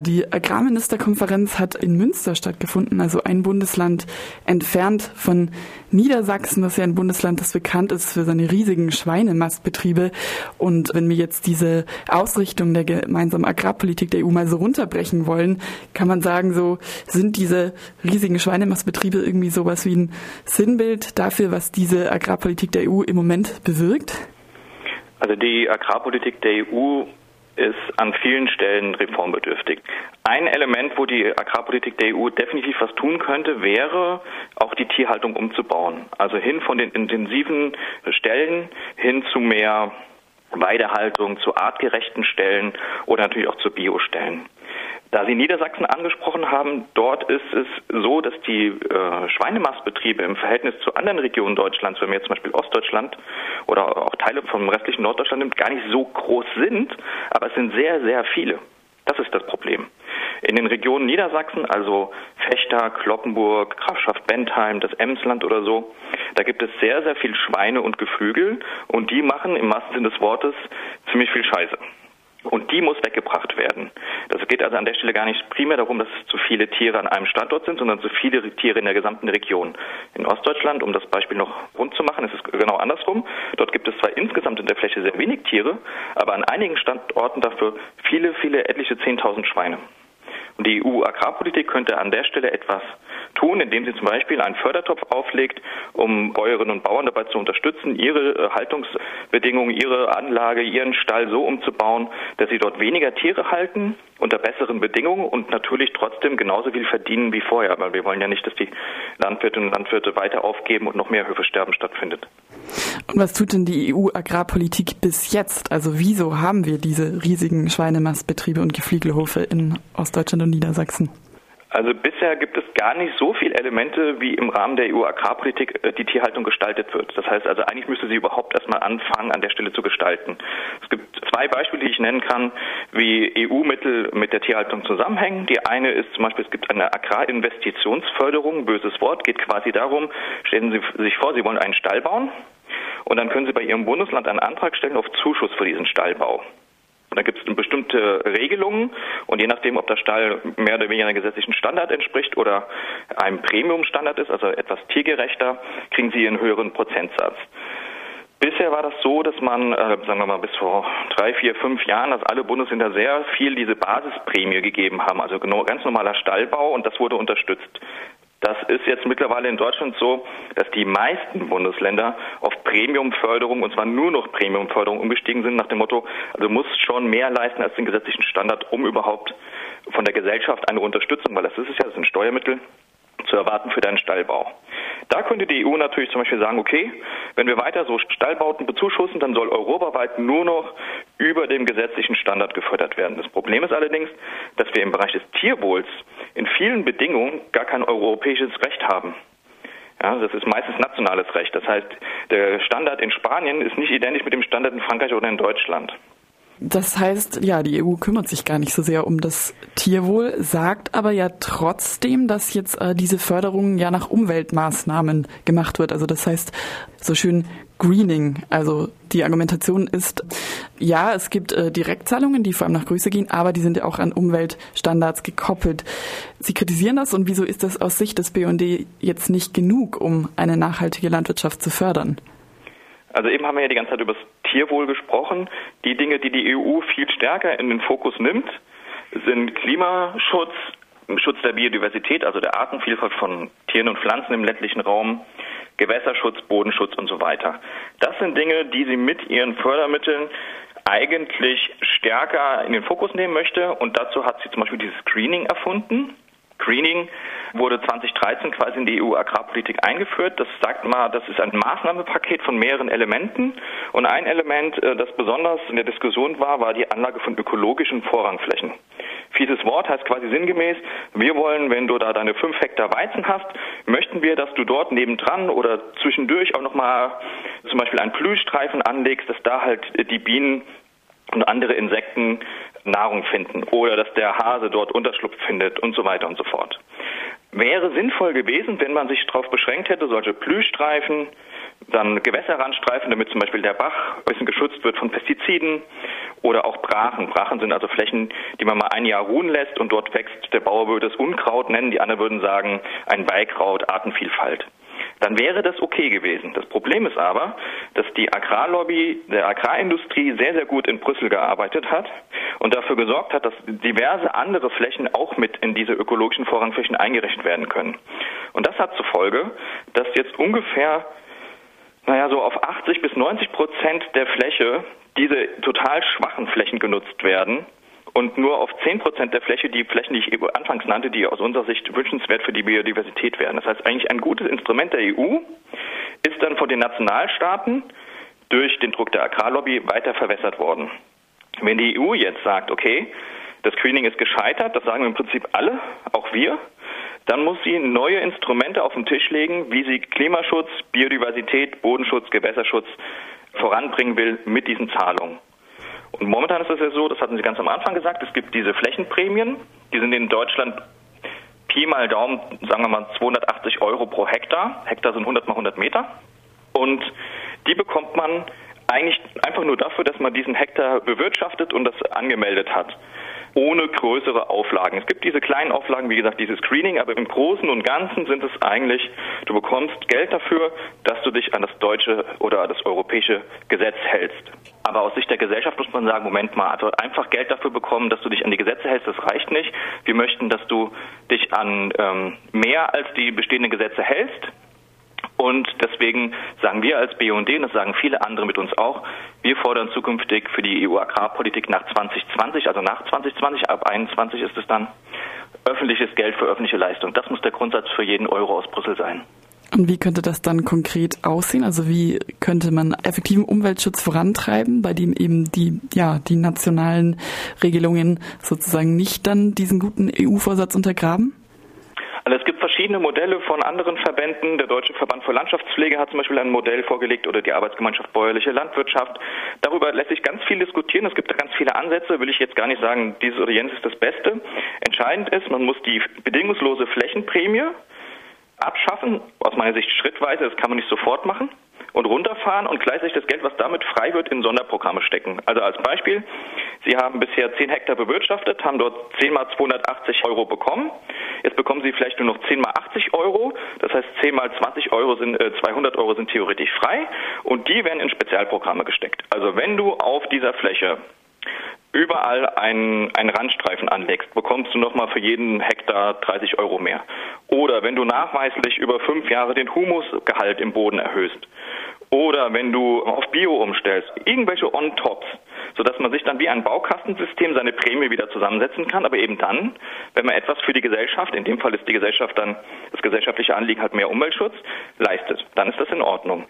Die Agrarministerkonferenz hat in Münster stattgefunden, also ein Bundesland entfernt von Niedersachsen. Das ja ein Bundesland, das bekannt ist für seine riesigen Schweinemastbetriebe. Und wenn wir jetzt diese Ausrichtung der gemeinsamen Agrarpolitik der EU mal so runterbrechen wollen, kann man sagen, so sind diese riesigen Schweinemastbetriebe irgendwie sowas wie ein Sinnbild dafür, was diese Agrarpolitik der EU im Moment bewirkt? Also die Agrarpolitik der EU ist an vielen Stellen reformbedürftig. Ein Element, wo die Agrarpolitik der EU definitiv was tun könnte, wäre auch die Tierhaltung umzubauen. Also hin von den intensiven Stellen hin zu mehr Weidehaltung, zu artgerechten Stellen oder natürlich auch zu Biostellen. Da Sie Niedersachsen angesprochen haben, dort ist es so, dass die äh, Schweinemastbetriebe im Verhältnis zu anderen Regionen Deutschlands, wenn wir jetzt zum Beispiel Ostdeutschland oder auch Teile vom restlichen Norddeutschland nimmt, gar nicht so groß sind, aber es sind sehr, sehr viele. Das ist das Problem. In den Regionen Niedersachsen, also Fechter, Kloppenburg, Grafschaft Bentheim, das Emsland oder so, da gibt es sehr, sehr viel Schweine und Geflügel und die machen im wahrsten Sinne des Wortes ziemlich viel Scheiße. Und die muss weggebracht werden. Das geht also an der Stelle gar nicht primär darum, dass zu viele Tiere an einem Standort sind, sondern zu viele Tiere in der gesamten Region. In Ostdeutschland, um das Beispiel noch rund zu machen, ist es genau andersrum. Dort gibt es zwar insgesamt in der Fläche sehr wenig Tiere, aber an einigen Standorten dafür viele, viele, etliche Zehntausend Schweine. Und die EU-Agrarpolitik könnte an der Stelle etwas tun, indem sie zum Beispiel einen Fördertopf auflegt, um Bäuerinnen und Bauern dabei zu unterstützen, ihre äh, Haltungsbedingungen, ihre Anlage, ihren Stall so umzubauen, dass sie dort weniger Tiere halten, unter besseren Bedingungen und natürlich trotzdem genauso viel verdienen wie vorher. Weil wir wollen ja nicht, dass die Landwirtinnen und Landwirte weiter aufgeben und noch mehr Höfesterben stattfindet. Und was tut denn die EU-Agrarpolitik bis jetzt? Also wieso haben wir diese riesigen Schweinemastbetriebe und Geflügelhofe in Ostdeutschland und Niedersachsen? Also bisher gibt es gar nicht so viele Elemente, wie im Rahmen der EU-Agrarpolitik äh, die Tierhaltung gestaltet wird. Das heißt also, eigentlich müsste sie überhaupt erstmal anfangen, an der Stelle zu gestalten. Es gibt zwei Beispiele, die ich nennen kann, wie EU-Mittel mit der Tierhaltung zusammenhängen. Die eine ist zum Beispiel, es gibt eine Agrarinvestitionsförderung, böses Wort, geht quasi darum, stellen Sie sich vor, Sie wollen einen Stall bauen und dann können Sie bei Ihrem Bundesland einen Antrag stellen auf Zuschuss für diesen Stallbau. Da gibt es bestimmte Regelungen und je nachdem, ob der Stall mehr oder weniger einem gesetzlichen Standard entspricht oder einem Premium-Standard ist, also etwas tiergerechter, kriegen Sie einen höheren Prozentsatz. Bisher war das so, dass man, äh, sagen wir mal, bis vor drei, vier, fünf Jahren, dass alle Bundesländer sehr viel diese Basisprämie gegeben haben, also genau, ganz normaler Stallbau und das wurde unterstützt. Das ist jetzt mittlerweile in Deutschland so, dass die meisten Bundesländer auf Premiumförderung, und zwar nur noch Premiumförderung umgestiegen sind, nach dem Motto, also muss schon mehr leisten als den gesetzlichen Standard, um überhaupt von der Gesellschaft eine Unterstützung, weil das ist es ja, das sind Steuermittel, zu erwarten für deinen Stallbau. Da könnte die EU natürlich zum Beispiel sagen, okay, wenn wir weiter so Stallbauten bezuschussen, dann soll europaweit nur noch über dem gesetzlichen Standard gefördert werden. Das Problem ist allerdings, dass wir im Bereich des Tierwohls in vielen Bedingungen gar kein europäisches Recht haben. Ja, das ist meistens nationales Recht. Das heißt, der Standard in Spanien ist nicht identisch mit dem Standard in Frankreich oder in Deutschland. Das heißt, ja, die EU kümmert sich gar nicht so sehr um das Tierwohl, sagt aber ja trotzdem, dass jetzt äh, diese Förderung ja nach Umweltmaßnahmen gemacht wird. Also das heißt, so schön Greening. Also die Argumentation ist, ja, es gibt äh, Direktzahlungen, die vor allem nach Größe gehen, aber die sind ja auch an Umweltstandards gekoppelt. Sie kritisieren das und wieso ist das aus Sicht des BND jetzt nicht genug, um eine nachhaltige Landwirtschaft zu fördern? Also eben haben wir ja die ganze Zeit über das Tierwohl gesprochen. Die Dinge, die die EU viel stärker in den Fokus nimmt, sind Klimaschutz, Schutz der Biodiversität, also der Artenvielfalt von Tieren und Pflanzen im ländlichen Raum, Gewässerschutz, Bodenschutz und so weiter. Das sind Dinge, die sie mit ihren Fördermitteln eigentlich stärker in den Fokus nehmen möchte. Und dazu hat sie zum Beispiel dieses Screening erfunden. Greening wurde 2013 quasi in die EU-Agrarpolitik eingeführt. Das sagt mal, das ist ein Maßnahmenpaket von mehreren Elementen. Und ein Element, äh, das besonders in der Diskussion war, war die Anlage von ökologischen Vorrangflächen. Fieses Wort heißt quasi sinngemäß, wir wollen, wenn du da deine fünf Hektar Weizen hast, möchten wir, dass du dort nebendran oder zwischendurch auch nochmal zum Beispiel einen Blühstreifen anlegst, dass da halt die Bienen und andere Insekten Nahrung finden oder dass der Hase dort Unterschlupf findet und so weiter und so fort. Wäre sinnvoll gewesen, wenn man sich darauf beschränkt hätte, solche Blühstreifen dann Gewässerrandstreifen, damit zum Beispiel der Bach ein bisschen geschützt wird von Pestiziden oder auch Brachen. Brachen sind also Flächen, die man mal ein Jahr ruhen lässt und dort wächst, der Bauer würde es Unkraut nennen, die anderen würden sagen ein Beikraut, Artenvielfalt dann wäre das okay gewesen. Das Problem ist aber, dass die Agrarlobby der Agrarindustrie sehr, sehr gut in Brüssel gearbeitet hat und dafür gesorgt hat, dass diverse andere Flächen auch mit in diese ökologischen Vorrangflächen eingerechnet werden können. Und das hat zur Folge, dass jetzt ungefähr naja, so auf 80 bis 90 Prozent der Fläche diese total schwachen Flächen genutzt werden und nur auf 10 Prozent der Fläche die Flächen, die ich anfangs nannte, die aus unserer Sicht wünschenswert für die Biodiversität wären. Das heißt, eigentlich ein gutes Instrument der EU ist dann von den Nationalstaaten durch den Druck der Agrarlobby weiter verwässert worden. Wenn die EU jetzt sagt, okay, das Screening ist gescheitert, das sagen im Prinzip alle, auch wir, dann muss sie neue Instrumente auf den Tisch legen, wie sie Klimaschutz, Biodiversität, Bodenschutz, Gewässerschutz voranbringen will mit diesen Zahlungen. Und momentan ist es ja so, das hatten Sie ganz am Anfang gesagt, es gibt diese Flächenprämien, die sind in Deutschland Pi mal Daumen, sagen wir mal 280 Euro pro Hektar. Hektar sind 100 mal 100 Meter. Und die bekommt man eigentlich einfach nur dafür, dass man diesen Hektar bewirtschaftet und das angemeldet hat ohne größere Auflagen. Es gibt diese kleinen Auflagen, wie gesagt, dieses Screening, aber im Großen und Ganzen sind es eigentlich, du bekommst Geld dafür, dass du dich an das deutsche oder das europäische Gesetz hältst. Aber aus Sicht der Gesellschaft muss man sagen, Moment mal, also einfach Geld dafür bekommen, dass du dich an die Gesetze hältst, das reicht nicht. Wir möchten, dass du dich an ähm, mehr als die bestehenden Gesetze hältst. Und deswegen sagen wir als BUND, und das sagen viele andere mit uns auch, wir fordern zukünftig für die EU-Agrarpolitik nach 2020, also nach 2020, ab 21 ist es dann, öffentliches Geld für öffentliche Leistung. Das muss der Grundsatz für jeden Euro aus Brüssel sein. Und wie könnte das dann konkret aussehen? Also wie könnte man effektiven Umweltschutz vorantreiben, bei dem eben die, ja, die nationalen Regelungen sozusagen nicht dann diesen guten EU-Vorsatz untergraben? Also es gibt verschiedene Modelle von anderen Verbänden. Der Deutsche Verband für Landschaftspflege hat zum Beispiel ein Modell vorgelegt oder die Arbeitsgemeinschaft Bäuerliche Landwirtschaft. Darüber lässt sich ganz viel diskutieren. Es gibt da ganz viele Ansätze. Will ich jetzt gar nicht sagen, dieses oder jenes ist das Beste. Entscheidend ist, man muss die bedingungslose Flächenprämie abschaffen. Aus meiner Sicht schrittweise. Das kann man nicht sofort machen und runterfahren und gleichzeitig das Geld, was damit frei wird, in Sonderprogramme stecken. Also als Beispiel, Sie haben bisher 10 Hektar bewirtschaftet, haben dort 10 mal 280 Euro bekommen. Jetzt bekommen Sie vielleicht nur noch 10 mal 80 Euro. Das heißt, 10 mal 20 Euro sind, äh, 200 Euro sind theoretisch frei und die werden in Spezialprogramme gesteckt. Also wenn du auf dieser Fläche überall einen, einen Randstreifen anlegst, bekommst du nochmal für jeden Hektar 30 Euro mehr. Oder wenn du nachweislich über fünf Jahre den Humusgehalt im Boden erhöhst. Oder wenn du auf Bio umstellst, irgendwelche On-Tops, sodass man sich dann wie ein Baukastensystem seine Prämie wieder zusammensetzen kann, aber eben dann, wenn man etwas für die Gesellschaft, in dem Fall ist die Gesellschaft dann, das gesellschaftliche Anliegen hat mehr Umweltschutz, leistet, dann ist das in Ordnung.